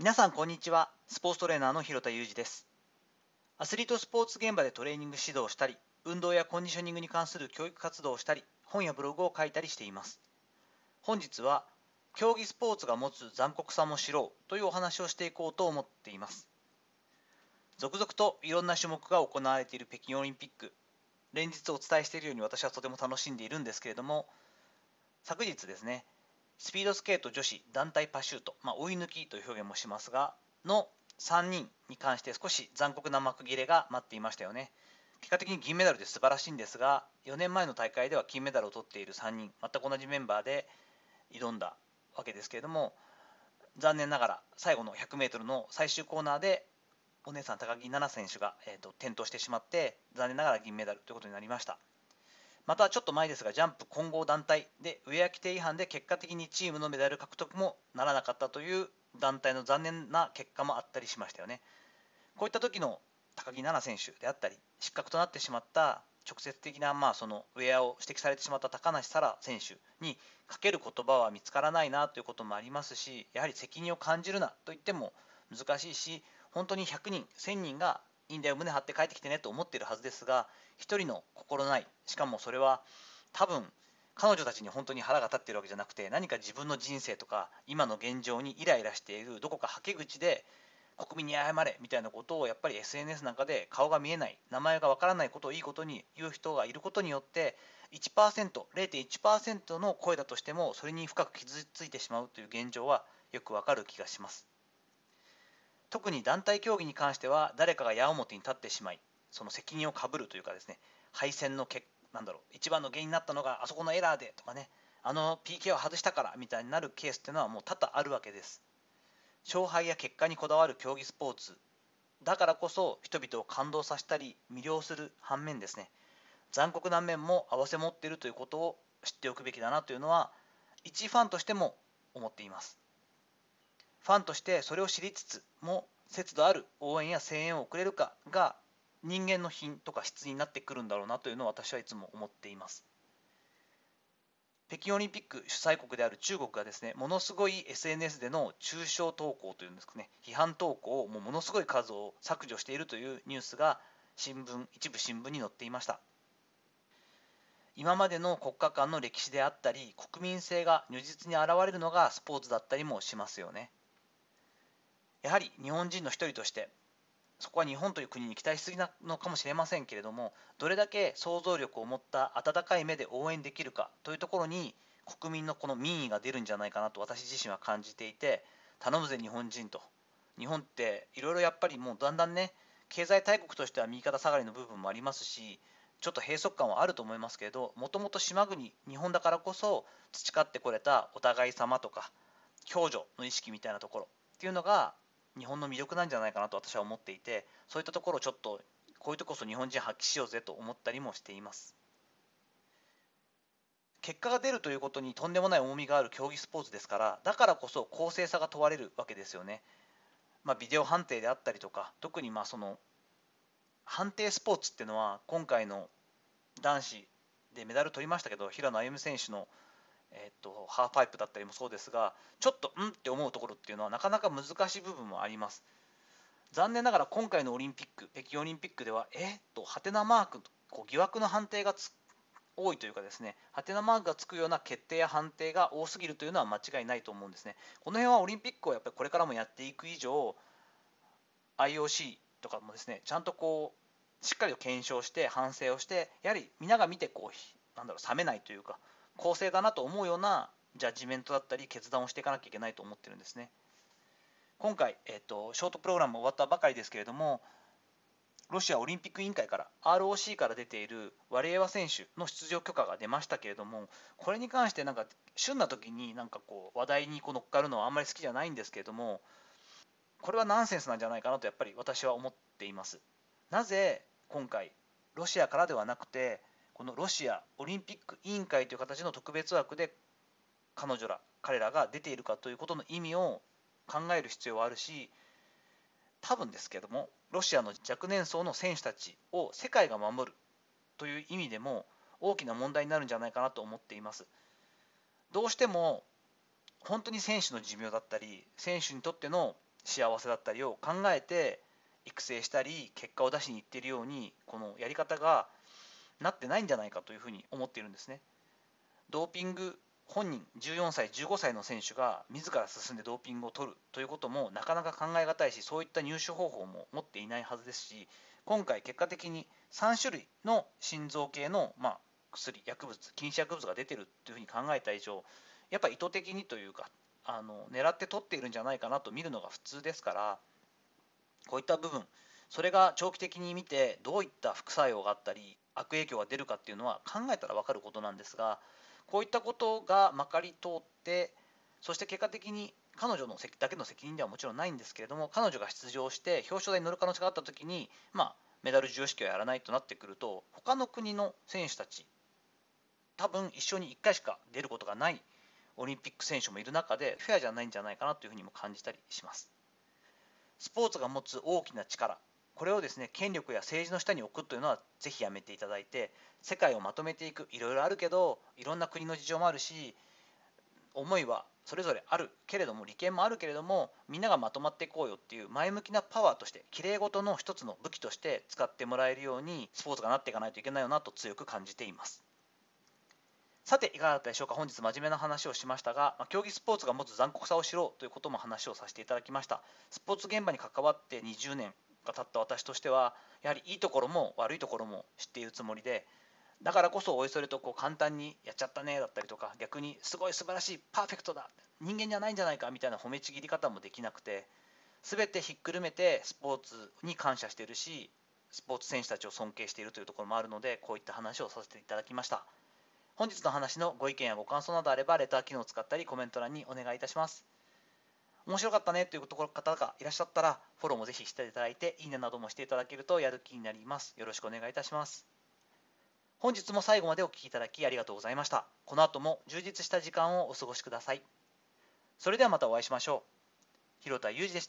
皆さんこんにちは。スポーツトレーナーの広田裕二です。アスリートスポーツ現場でトレーニング指導をしたり運動やコンディショニングに関する教育活動をしたり本やブログを書いたりしています。本日は競技スポーツが持つ残酷さも知ろうというお話をしていこうと思っています。続々といろんな種目が行われている北京オリンピック。連日お伝えしているように私はとても楽しんでいるんですけれども昨日ですねスピードスケート女子団体パシュート、まあ、追い抜きという表現もしますがの3人に関して少し残酷な幕切れが待っていましたよね。結果的に銀メダルで素晴らしいんですが4年前の大会では金メダルを取っている3人全く同じメンバーで挑んだわけですけれども残念ながら最後の 100m の最終コーナーでお姉さん高木菜那選手が、えーと、転倒してしまって残念ながら銀メダルということになりました。またちょっと前ですがジャンプ混合団体でウェア規定違反で結果的にチームのメダル獲得もならなかったという団体の残念な結果もあったりしましたよね。こういった時の高木菜那選手であったり失格となってしまった直接的な、まあ、そのウェアを指摘されてしまった高梨沙羅選手にかける言葉は見つからないなということもありますしやはり責任を感じるなと言っても難しいし本当に100人1000人がいいんだよ胸張って帰ってきてねと思っているはずですが1人の心ない。しかもそれは多分彼女たちに本当に腹が立ってるわけじゃなくて何か自分の人生とか今の現状にイライラしているどこかはけ口で国民に謝れみたいなことをやっぱり SNS なんかで顔が見えない名前がわからないことをいいことに言う人がいることによって 1%0.1% の声だとしてもそれに深く傷ついてしまうという現状はよくわかる気がします。特に団体競技に関しては誰かが矢面に立ってしまいその責任をかぶるというかですね敗戦の結なんだろう一番の原因になったのがあそこのエラーでとかねあの PK を外したからみたいになるケースっていうのはもう多々あるわけです。勝敗や結果にこだわる競技スポーツ。だからこそ人々を感動させたり魅了する反面ですね残酷な面も併せ持っているということを知っておくべきだなというのは一ファンとしても思っています。ファンとしてそれを知りつつも節度ある応援や声援を送れるかが人間の品とか質になってくるんだろうなというのを私はいつも思っています。北京オリンピック主催国である中国がですねものすごい SNS での中傷投稿というんですかね批判投稿をもうものすごい数を削除しているというニュースが新聞一部新聞に載っていました。今までの国家間の歴史であったり国民性が如実に現れるのがスポーツだったりもしますよね。やはり日本人の一人としてそこは日本という国に期待しすぎなのかもしれませんけれどもどれだけ想像力を持った温かい目で応援できるかというところに国民のこの民意が出るんじゃないかなと私自身は感じていて頼むぜ日本人と。日本っていろいろやっぱりもうだんだんね経済大国としては右肩下がりの部分もありますしちょっと閉塞感はあると思いますけれどもともと島国日本だからこそ培ってこれたお互い様とか共助の意識みたいなところっていうのが日本の魅力なんじゃないかなと私は思っていてそういったところをちょっとこういうとこそ日本人発揮しようぜと思ったりもしています。結果が出るということにとんでもない重みがある競技スポーツですからだからこそ公正さが問われるわけですよね、まあ、ビデオ判定であったりとか特にまあその判定スポーツっていうのは今回の男子でメダル取りましたけど平野歩夢選手のえーと、ハーフパイプだったりもそうですがちょっとん？って思うところっていうのはなかなか難しい部分もあります。残念ながら今回のオリンピック北京オリンピックではえ？っとハテナマークこう疑惑の判定が多いというかですねハテナマークがつくような決定や判定が多すぎるというのは間違いないと思うんですね。この辺はオリンピックをやっぱりこれからもやっていく以上 IOC とかもですねちゃんとこうしっかりと検証して反省をしてやはり皆が見てこうなんだろう冷めないというか公正だなと思うようなジャッジメントだったり決断をしていかなきゃいけないと思ってるんですね。今回、えーと、ショートプログラム終わったばかりですけれどもロシアオリンピック委員会から ROC から出ているワリエワ選手の出場許可が出ましたけれどもこれに関してなんか旬な時になんかこう話題にこう乗っかるのはあんまり好きじゃないんですけれどもこれはナンセンスなんじゃないかなとやっぱり私は思っています。なぜ今回ロシアからではなくてこのロシアオリンピック委員会という形の特別枠で彼女ら彼らが出ているかということの意味を考える必要はあるし多分ですけどもロシアの若年層の選手たちを世界が守るという意味でも大きな問題になるんじゃないかなと思っています。どうしても本当に選手の寿命だったり選手にとっての幸せだったりを考えて育成したり結果を出しにいっているようにこのやり方がなってないんじゃないかというふうに思っているんですね。ドーピング本人14歳15歳の選手が自ら進んでドーピングを取るということもなかなか考え難いしそういった入手方法も持っていないはずですし今回結果的に3種類の心臓系の、まあ、薬薬物禁止薬物が出てるというふうに考えた以上やっぱ意図的にというかあの狙って取っているんじゃないかなと見るのが普通ですからこういった部分それが長期的に見てどういった副作用があったり悪影響が出るかっていうのは考えたら分かることなんですがこういったことがまかり通ってそして結果的に彼女のだけの責任ではもちろんないんですけれども彼女が出場して表彰台に乗る可能性があった時に、まあ、メダル授与式をやらないとなってくると他の国の選手たち多分一緒に1回しか出ることがないオリンピック選手もいる中でフェアじゃないんじゃないかなというふうにも感じたりします。スポーツが持つ大きな力これをですね権力や政治の下に置くというのはぜひやめていただいて世界をまとめていく。いろいろあるけどいろんな国の事情もあるし思いはそれぞれあるけれども利権もあるけれどもみんながまとまっていこうよっていう前向きなパワーとしてきれい事の一つの武器として使ってもらえるようにスポーツがなっていかないといけないよなと強く感じています。さていかがだったでしょうか。本日真面目な話をしましたが、ま競技スポーツが持つ残酷さを知ろうということも話をさせていただきました。スポーツ現場に関わって20年。が経った私としてはやはりいいところも悪いところも知っているつもりでだからこそおいそれとこう簡単にやっちゃったねだったりとか逆にすごい素晴らしいパーフェクトだ人間じゃないんじゃないかみたいな褒めちぎり方もできなくて全てひっくるめてスポーツに感謝してるしスポーツ選手たちを尊敬しているというところもあるのでこういった話をさせていただきました。本日の話のご意見やご感想などあればレター機能を使ったりコメント欄にお願いいたします面白かったねというところ方がいらっしゃったらフォローもぜひしていただいていいねなどもしていただけるとやる気になります。よろしくお願いいたします。本日も最後までお聴きいただきありがとうございました。この後も充実した時間をお過ごしください。それではまたお会いしましょう。広田裕二でした。